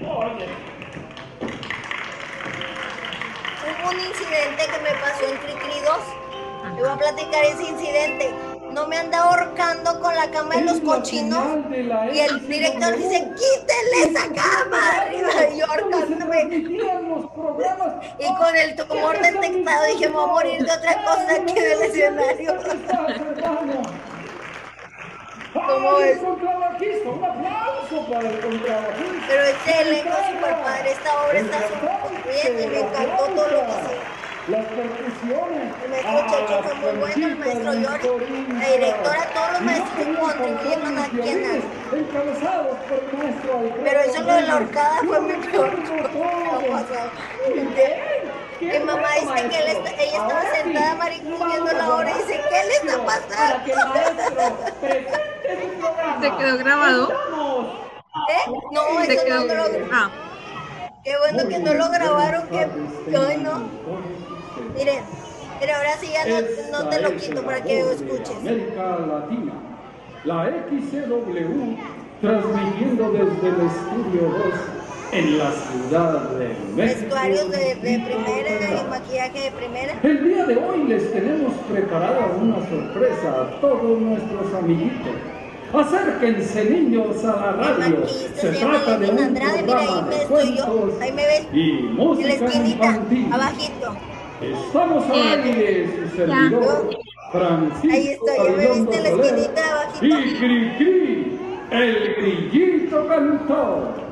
Oye, Hubo un incidente que me pasó en Cricri 2. Le voy a platicar ese incidente. No me anda ahorcando con la cama de los cochinos. de Y el director dice, quítenle esa cama arriba y ahorcándome. Y con el tumor detectado dije, me voy a morir de otra cosa que del escenario. <laughs> ¿Cómo ¡Ay, es? el contrabajista! ¡Un aplauso para el contrabajista! Pero este elenco super padre, esta obra está súper bien y me encantó todo lo que hicieron. Las percusiones. El maestro Checho fue muy bueno, el maestro Yori, la directora, todos los maestros que contribuyeron aquí en nada. Encabezados por el maestro Alfredo Pero eso lo de la horcada fue mi Yo peor <laughs> que mamá dice que él está- ella estaba sentada Maricruz viendo la obra y dice, ¿qué le está que el pasando? maestro presente su programa. ¿Se quedó grabado? ¿Eh? No, Se eso quedó. no lo Ah, Qué bueno que no lo grabaron, que... Ay, no. Miren, pero ahora sí ya no, no te lo quito para que lo escuches. América Latina, la XCW, transmitiendo desde el estudio 2 en la ciudad de México. Vestuarios de, de primera y maquillaje de primera. El día de hoy les tenemos preparada una sorpresa a todos nuestros amiguitos. Acérquense niños a la radio. Se trata de un Andrade, mira ahí programa me de cuentos ahí me ves, y música esquinita, infantil. abajito. Estamos al aire, su servidor, Francisco Ahí estoy, me viste la esquinita abajito. Y Cri Cri, el grillito cantor.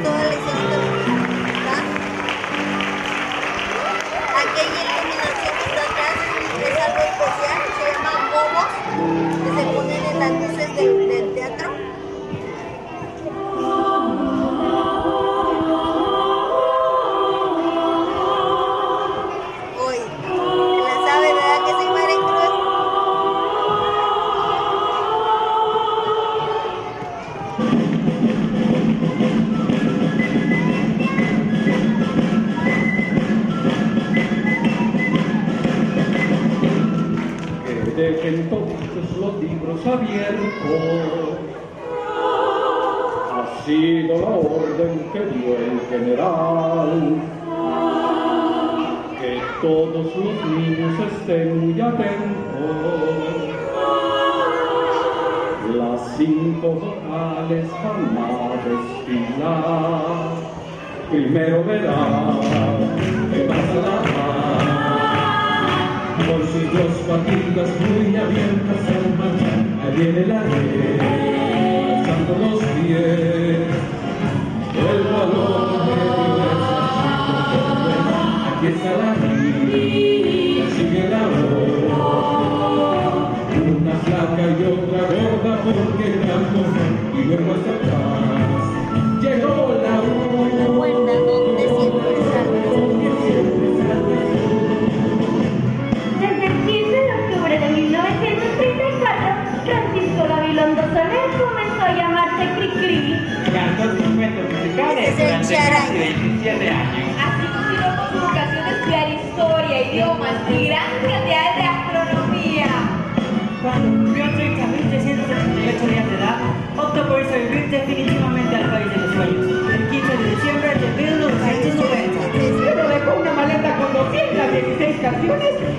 toda la. Aquella iluminación que está atrás es algo especial, se llaman bobos que se ponen en las luces del teatro.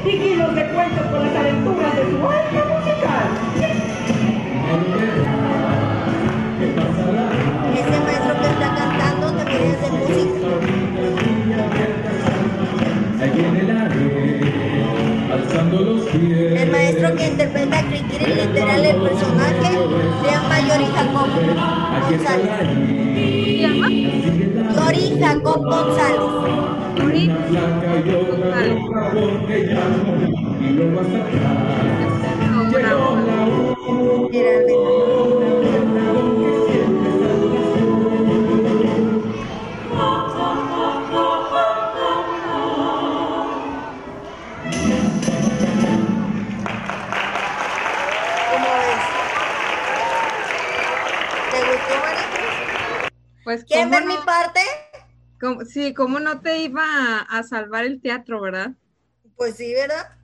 Y kilos de cuentos con las aventuras de su arte musical. Ese maestro que está cantando también es de música. El ave, alzando los pies. El maestro que interpreta a Cricri, literal el personaje, se llama Yori Jacob González. Yori Jacob González. Yuri. Una flaca y otra roja porque ya no, y luego hasta atrás. Llegó la U. Mira, mira. ¿Cómo ves? ¿Te gustó, Maricruz? Pues, ¿Quieren ¿cómo ver mi no? parte? ¿Cómo- sí, ¿cómo no te iba a, a salvar el teatro, verdad? Pues sí, ¿verdad?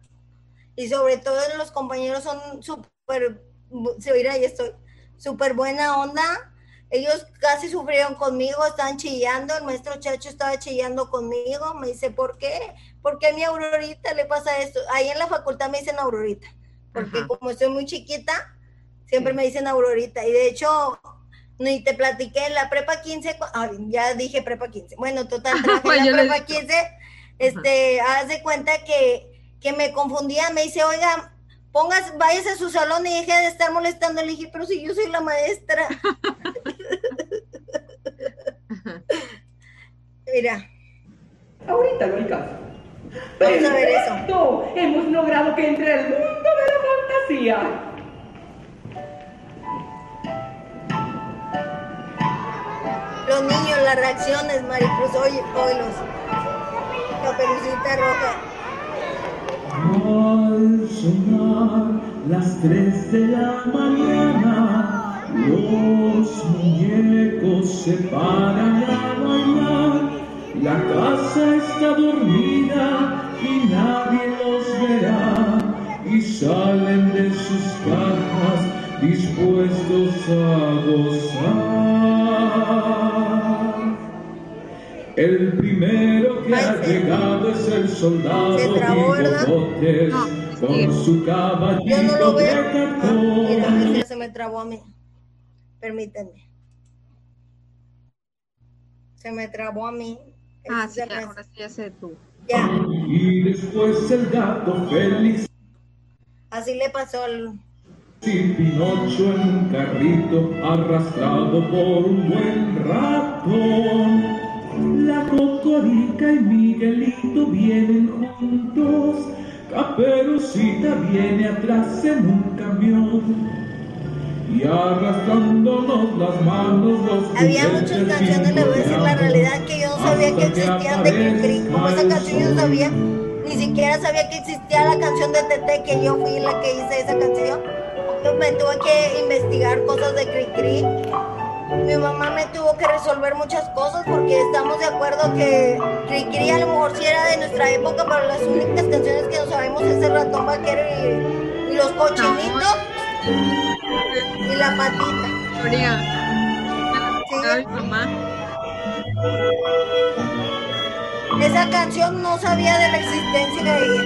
Y sobre todo los compañeros son súper, se oirá ahí estoy, súper buena onda. Ellos casi sufrieron conmigo, estaban chillando, el maestro Chacho estaba chillando conmigo, me dice, ¿por qué? ¿Por qué a mi Aurorita le pasa esto? Ahí en la facultad me dicen Aurorita, porque Ajá. como estoy muy chiquita, siempre me dicen Aurorita. Y de hecho, ni te platiqué en la prepa 15, cu- ay, ya dije prepa 15. Bueno, total, <laughs> en la prepa dije. 15 este, haz de cuenta que, que me confundía, me dice, oiga, pongas, váyase a su salón y deje de estar molestando. Le dije, pero si yo soy la maestra. <laughs> Mira, Ahorita lo alcanzo. Vamos a ver eso. Hemos logrado que entre al mundo de la fantasía. Las reacciones, Maricruz, oye, oílos. Caperucita roja. Al sonar las tres de la mañana, los muñecos se paran a bailar. La casa está dormida y nadie los verá. Y salen de sus cajas dispuestos a gozar. El primero que ha sí. llegado es el soldado Se trabó. Bigotes, No, con sí. su caballito Yo no lo de veo. Ah, mira, se me trabó a mí. Permítanme. Se me trabó a mí. Ah, sí, ahora sí ya sé tú. Ya, Y después el gato feliz así le pasó al... y Pinocho en un carrito arrastrado por un buen ratón. La Cocorica y Miguelito vienen juntos, Caperucita viene atrás en un camión. Y arrastrándonos las manos los Había muchas canciones, le voy a decir la realidad que yo no sabía que existían de Cricri. Como esa canción yo no sabía, ni siquiera sabía que existía la canción de Tete, que yo fui la que hice esa canción. Me tuve que investigar cosas de Cricri. Mi mamá me tuvo que resolver muchas cosas porque estamos de acuerdo que Cricri a lo mejor sí era de nuestra época, pero las únicas canciones que nos sabemos es el ratón vaquero y, y los cochinitos y la patita. Sí. ay, mamá. Esa canción no sabía de la existencia de ella.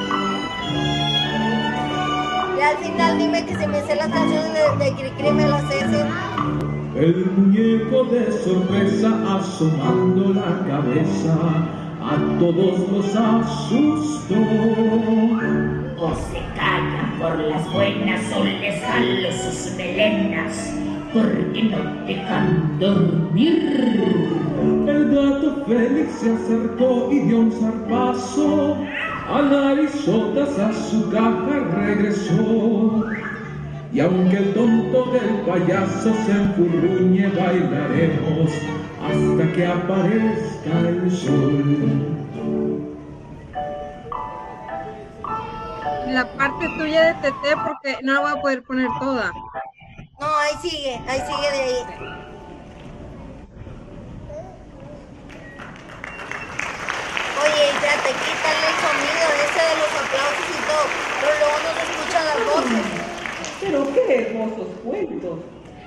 Y al final dime que si me sé las canciones de, de Cricri me las sé. El muñeco de sorpresa asomando la cabeza a todos los asustó. O se calla por las buenas o les jalo sus melenas, porque no dejan dormir. El gato Félix se acercó y dio un zarpazo. A narizotas a su caja regresó. Y aunque el tonto del payaso se enfurruñe, bailaremos hasta que aparezca el sol. La parte tuya de TT porque no la voy a poder poner toda. No, ahí sigue, ahí sigue de ahí. Oye, espérate, quítale el sonido ese de los aplausos y todo, pero luego no se escuchan las voces. Pero qué hermosos cuentos.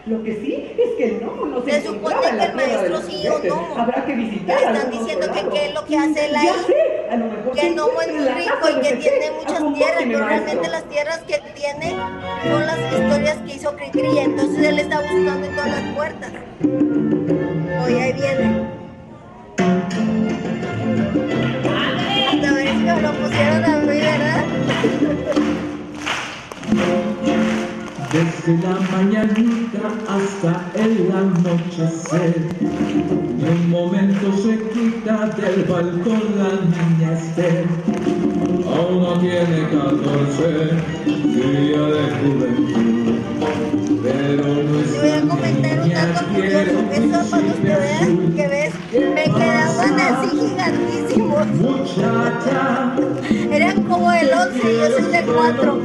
Lo que sí es que no, no se supone que el maestro sí o no. Habrá que visitar Le están diciendo que qué es lo que hace él ahí. sé, a lo mejor Que no es muy rico y que tiene muchas tierras, pero realmente las tierras que tiene son las historias que hizo Cricri, entonces él está buscando en todas las puertas. Oye, ahí viene. A ver si me lo pusieron a mí, ¿verdad? Desde la mañanita hasta el anochecer, ni un momento se quita del balcón la niña Esther. Aún no tiene 14, día de juventud, pero Te voy a comentar un niña dato quiere curioso. un Eso para azul. que ves, me quedaban así gigantísimos. Muchacha, Eran como el 11 y yo soy de 4.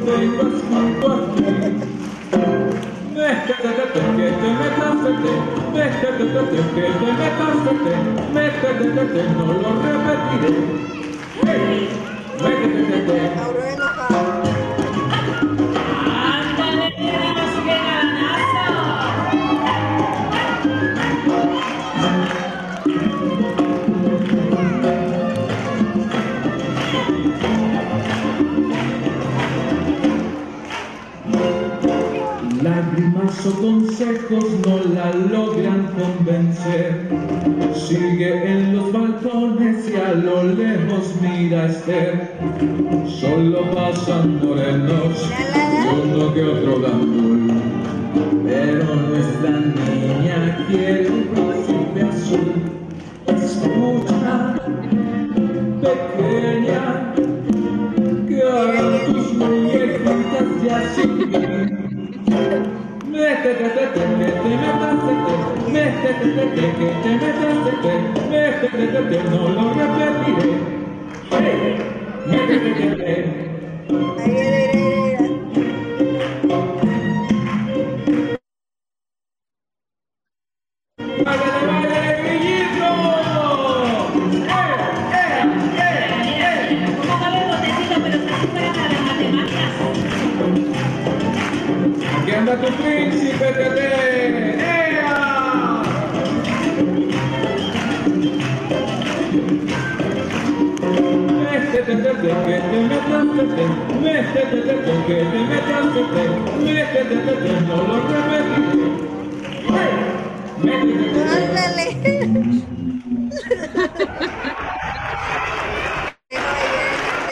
Ahora Lágrimas o consejos no la logran convencer. Sigue en los balcones y a lo lejos mira a Esther. Solo pasan morenos uno que otro gandul. Pero nuestra niña quiere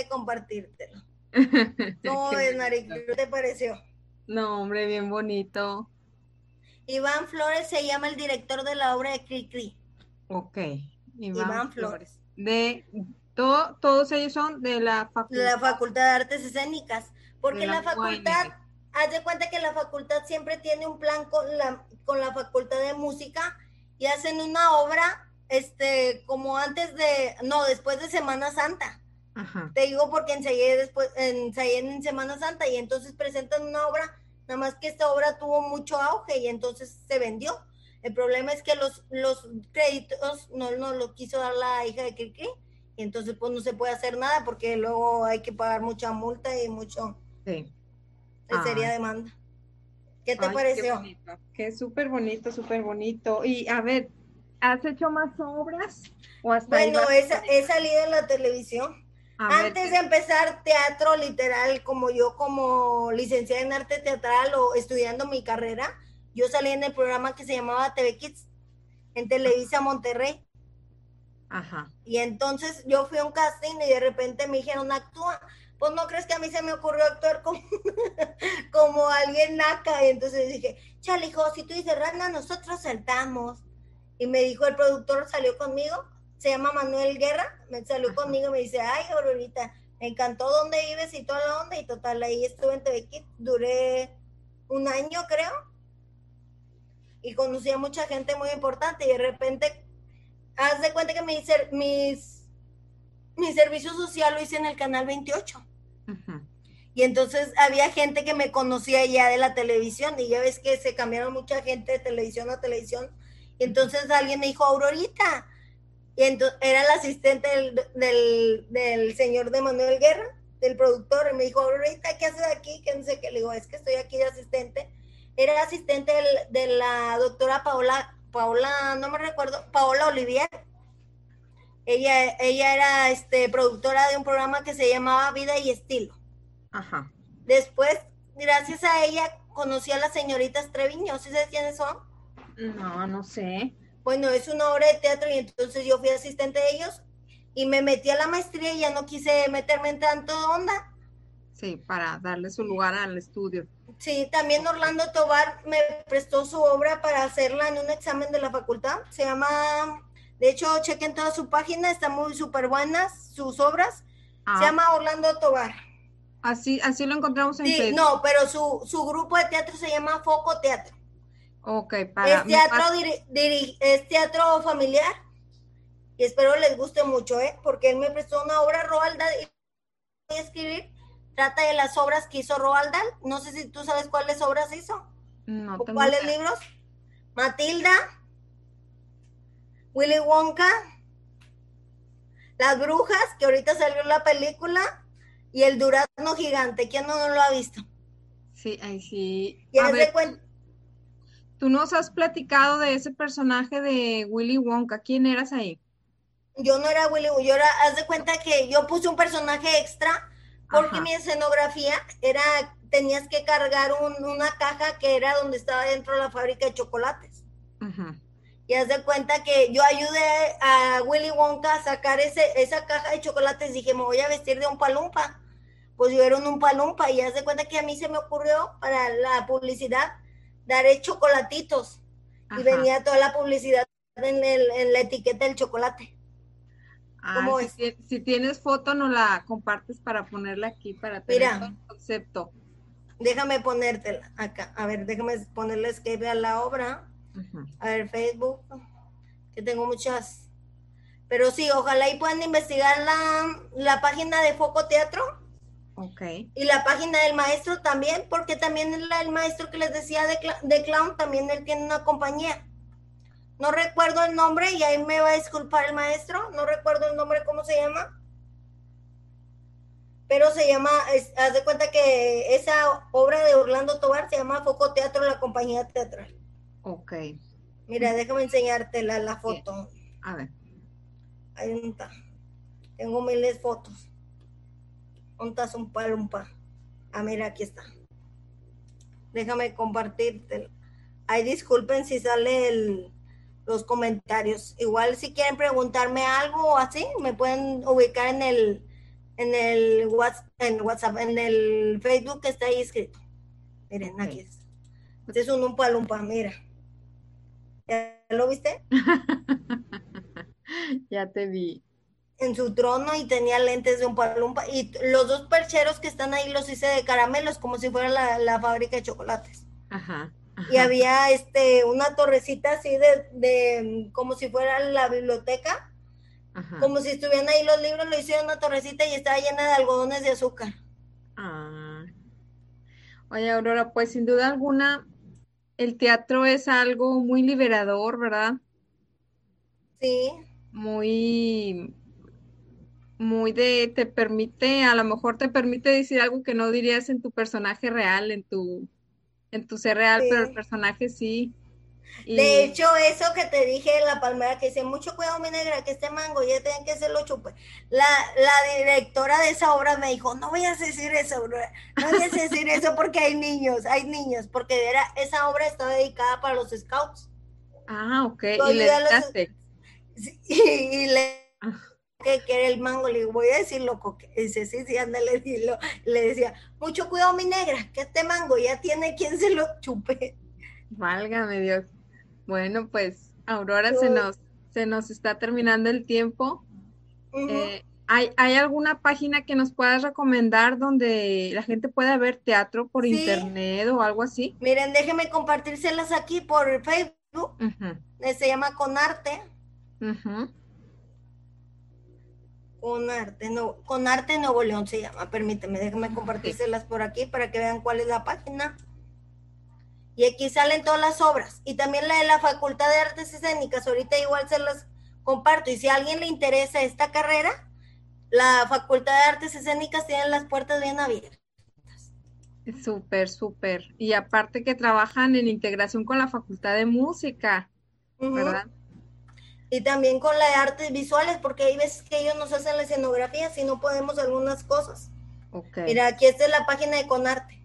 compartírtelo. <laughs> ¿Cómo ves, Maricruz? ¿Qué te pareció? No, hombre, bien bonito. Iván Flores se llama el director de la obra de Cricri. Ok. Iván Flores. De todo, todos ellos son de la facultad. la Facultad de Artes Escénicas. Porque la la facultad, UAM. haz de cuenta que la facultad siempre tiene un plan con la, con la Facultad de Música y hacen una obra, este, como antes de, no, después de Semana Santa. Ajá. Te digo porque ensayé después, ensayé en Semana Santa y entonces presentan una obra, nada más que esta obra tuvo mucho auge y entonces se vendió. El problema es que los, los créditos no nos lo quiso dar la hija de Kiki y entonces pues no se puede hacer nada porque luego hay que pagar mucha multa y mucho Sí. sería Ay. demanda. ¿Qué te Ay, pareció? Qué súper bonito, súper bonito. Y a ver, ¿has hecho más obras? ¿O hasta Bueno, he, salido en la televisión. A ver, Antes de empezar teatro literal, como yo como licenciada en arte teatral o estudiando mi carrera, yo salí en el programa que se llamaba TV Kids en Televisa Monterrey. Ajá. Y entonces yo fui a un casting y de repente me dijeron, actúa. Pues no crees que a mí se me ocurrió actuar como, <laughs> como alguien naca. Y entonces dije, chale, hijo, si tú dices rana, nosotros saltamos. Y me dijo el productor, salió conmigo, se llama Manuel Guerra, me salió conmigo y me dice, ay, Aurorita, me encantó dónde vives y toda la onda. Y total, ahí estuve en TV Kids, duré un año, creo. Y conocí a mucha gente muy importante y de repente, haz de cuenta que mi, ser- mis, mi servicio social lo hice en el canal 28. Ujú. Y entonces había gente que me conocía ya de la televisión y ya ves que se cambiaron mucha gente de televisión a televisión. Y entonces alguien me dijo, Aurorita. Y entonces era el asistente del, del, del señor de Manuel Guerra, del productor. Y me dijo, Aurorita, ¿qué haces aquí? Que no sé qué. Le digo, es que estoy aquí de asistente. Era asistente del- de la doctora Paola, Paola, no me recuerdo, Paola Olivier. Ella, ella era este, productora de un programa que se llamaba Vida y Estilo. Ajá. Después, gracias a ella, conocí a las señoritas Treviño. ¿Sí sabes quiénes son? No, no sé. Bueno, es una obra de teatro y entonces yo fui asistente de ellos y me metí a la maestría y ya no quise meterme en tanto onda. Sí, para darle su lugar al estudio. Sí, también Orlando Tobar me prestó su obra para hacerla en un examen de la facultad. Se llama, de hecho, chequen toda su página, están muy súper buenas sus obras. Ah, Se llama Orlando Tobar. así, así lo encontramos en Sí, Facebook. no, pero su, su grupo de teatro se llama Foco Teatro. Ok, para es teatro pas- diri- diri- es teatro familiar y espero les guste mucho, ¿eh? Porque él me prestó una obra Roald Dahl y voy a escribir. Trata de las obras que hizo Roald Dahl. No sé si tú sabes cuáles obras hizo no o cuáles idea. libros. Matilda, Willy Wonka, Las Brujas, que ahorita salió la película, y El Durazno Gigante. ¿Quién no lo ha visto? Sí, ahí sí. Y A ver, cuenta- tú nos has platicado de ese personaje de Willy Wonka. ¿Quién eras ahí? yo no era Willy, yo era, haz de cuenta que yo puse un personaje extra porque Ajá. mi escenografía era, tenías que cargar un- una caja que era donde estaba dentro de la fábrica de chocolates. Y haz de cuenta que yo ayudé a Willy Wonka a sacar ese, esa caja de chocolates. Dije, me voy a vestir de un palumpa. Pues yo era un palumpa y haz de cuenta que a mí se me ocurrió para la publicidad dar chocolatitos. Ajá. Y venía toda la publicidad en, el- en la etiqueta del chocolate. Ay, ¿Cómo si, es? tie- si tienes foto, nos la compartes para ponerla aquí, para tener Mira. el concepto. Déjame ponértela acá. A ver, déjame ponerle escape a la obra. A ver, Facebook. Que tengo muchas. Pero sí, ojalá y puedan investigar la, la página de Foco Teatro Ok. y la página del maestro también, porque también el, el maestro que les decía de, de clown, también él tiene una compañía. No recuerdo el nombre y ahí me va a disculpar el maestro. No recuerdo el nombre, ¿cómo se llama? Pero se llama, es- haz de cuenta que esa obra de Orlando Tobar se llama Foco Teatro, la compañía teatral. Ok. Mira, déjame enseñarte la, la foto. A ver. Ahí ¿dónde está. Tengo miles de fotos. ¿Dónde está un palumpa? Ah, mira, aquí está. Déjame compartirte. Ay, disculpen si sale el- los comentarios. Igual si quieren preguntarme algo o así, me pueden ubicar en el en el WhatsApp, en WhatsApp, en el Facebook que está ahí escrito. Miren, aquí es. Este es un umpa lumpa, mira. ¿Ya lo viste? <laughs> Ya te vi. en su trono y tenía lentes de un palumpa. Y los dos percheros que están ahí los hice de caramelos, como si fuera la, la fábrica de chocolates. Ajá. Y había este una torrecita así de, de como si fuera la biblioteca, Ajá. como si estuvieran ahí los libros, lo hicieron una torrecita y estaba llena de algodones de azúcar. Ah. Oye, Aurora, pues sin duda alguna, el teatro es algo muy liberador, ¿verdad? Sí, Muy, muy de, te permite, a lo mejor te permite decir algo que no dirías en tu personaje real, en tu, en tu ser real, pero el personaje sí. Y- de hecho eso que te dije en la palmera que dice, mucho cuidado mi negra, que este mango ya tienen que se lo chupe. La, la directora de esa obra me dijo, no vayas a decir eso, Aurora, no vayas a decir eso porque hay niños, hay niños, porque era, esa obra está dedicada para los scouts. Ah, ok, y le. <laughs> Sí, Y, le Ah. Que, era el mango, le digo, voy a decir loco. que dice, sí, sí, ándale, <laughs> dilo. Le decía, mucho cuidado, mi negra, que este mango ya tiene quien se lo chupe. Válgame Dios. Bueno, pues, Aurora, se nos, se nos está terminando el tiempo. Eh, ¿Hay, ¿Hay alguna página que nos puedas recomendar donde la gente pueda ver teatro por Sí. internet o algo así? Miren, déjenme compartírselas aquí por Facebook. Eh, Se llama Conarte. Ujú. Conarte, no, Conarte Nuevo León se llama. Permíteme, déjenme compartírselas por aquí para que vean cuál es la página. Y aquí salen todas las obras. Y también la de la Facultad de Artes Escénicas. Ahorita igual se las comparto. Y si a alguien le interesa esta carrera, la Facultad de Artes Escénicas tiene las puertas bien abiertas. Súper, súper. Y aparte que trabajan en integración con la Facultad de Música. ¿verdad? Y también con la de artes visuales, porque hay veces que ellos nos hacen la escenografía si no podemos algunas cosas. Mira, aquí esta es la página de Conarte.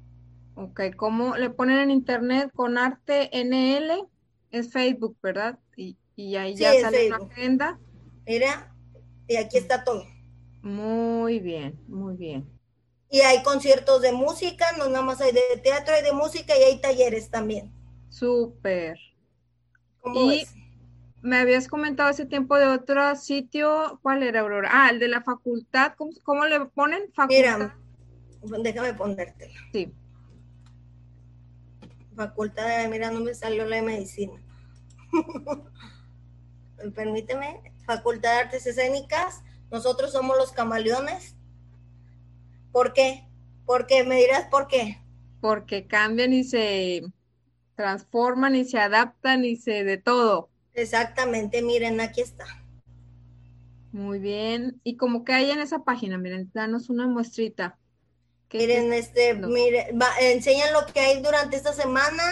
Ok, ¿cómo le ponen en internet con arte NL? Es Facebook, ¿verdad? Y, y ahí Sí, ya sale la Facebook. agenda. Mira, y aquí está todo. Muy bien, muy bien. Y hay conciertos de música, no nada más hay de teatro, hay de música y hay talleres también. Súper. ¿Cómo Y ves? Me habías comentado hace tiempo de otro sitio, ¿cuál era, Aurora? Ah, el de la facultad, ¿cómo, cómo le ponen? Facultad. Mira, déjame ponértela. Sí, Facultad de, mira, no me salió la de medicina. <laughs> Permíteme, Facultad de Artes Escénicas, nosotros somos los camaleones. ¿Por qué? Porque me dirás por qué. porque cambian y se transforman y se adaptan y se de todo. Exactamente, miren, aquí está. Muy bien. Y como que hay en esa página, miren, danos una muestrita. ¿Qué- qué Miren, este, haciendo? mire, va- enseñan lo que hay durante esta semana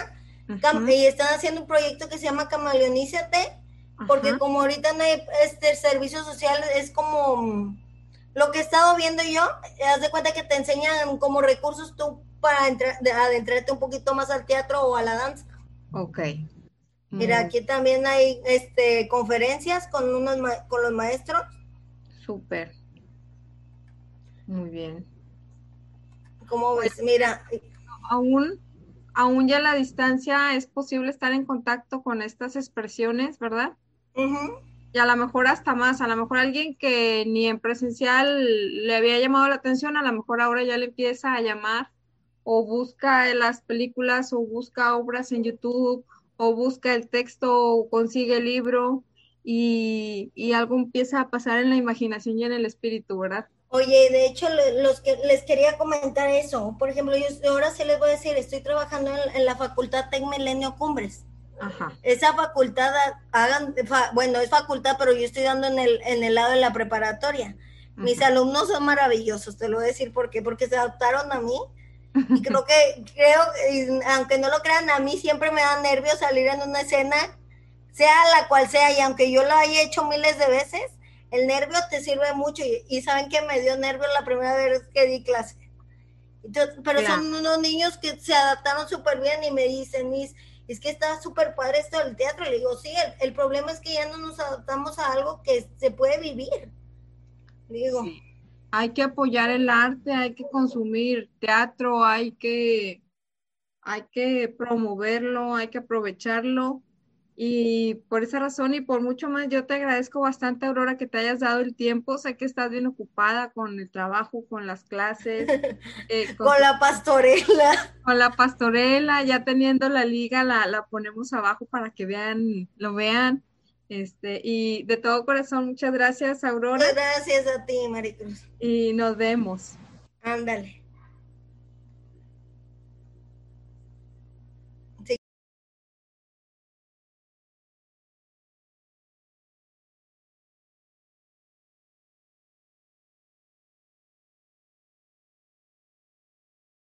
Cam- y están haciendo un proyecto que se llama Camaleonízate, porque ajá, como ahorita no hay este servicio social, es como mm, lo que he estado viendo yo, haz de cuenta que te enseñan como recursos tú para entrar, de- adentrarte un poquito más al teatro o a la danza. Ok. Mira, Muy aquí también hay este conferencias con unos con los maestros. Súper. Muy bien. ¿Cómo ves? Mira, Aún, aún ya a la distancia es posible estar en contacto con estas expresiones, ¿verdad? ujú, Y a lo mejor hasta más, a lo mejor alguien que ni en presencial le había llamado la atención, a lo mejor ahora ya le empieza a llamar o busca las películas o busca obras en YouTube o busca el texto o consigue el libro y, y algo empieza a pasar en la imaginación y en el espíritu, ¿verdad? Oye, de hecho, los que les quería comentar eso. Por ejemplo, yo ahora sí les voy a decir, estoy trabajando en, en la Facultad Tec Milenio Cumbres. Ajá. Esa facultad, hagan, fa- bueno, es facultad, pero yo estoy dando en el, en el lado de la preparatoria. Mis Ujú. alumnos son maravillosos, te lo voy a decir por qué, porque se adaptaron a mí. Y creo que, creo, aunque no lo crean, a mí siempre me da nervios salir en una escena, sea la cual sea, y aunque yo lo haya hecho miles de veces, el nervio te sirve mucho. Y, y saben que me dio nervios la primera vez que di clase. Entonces, pero Claro. son unos niños que se adaptaron súper bien y me dicen, Miss, es que está súper padre esto del teatro. Le digo, sí, el, el problema es que ya no nos adaptamos a algo que se puede vivir. Digo, Sí. Hay que apoyar el arte, hay que consumir teatro, hay que, hay que promoverlo, hay que aprovecharlo. Y por esa razón y por mucho más, yo te agradezco bastante, Aurora, que te hayas dado el tiempo. Sé que estás bien ocupada con el trabajo, con las clases, <laughs> eh, con, con la pastorela. con la pastorela, ya teniendo la liga, la, la ponemos abajo para que vean, lo vean. Este, y de todo corazón, muchas gracias, Aurora, Gracias a ti, Maricruz. y nos vemos. Ándale.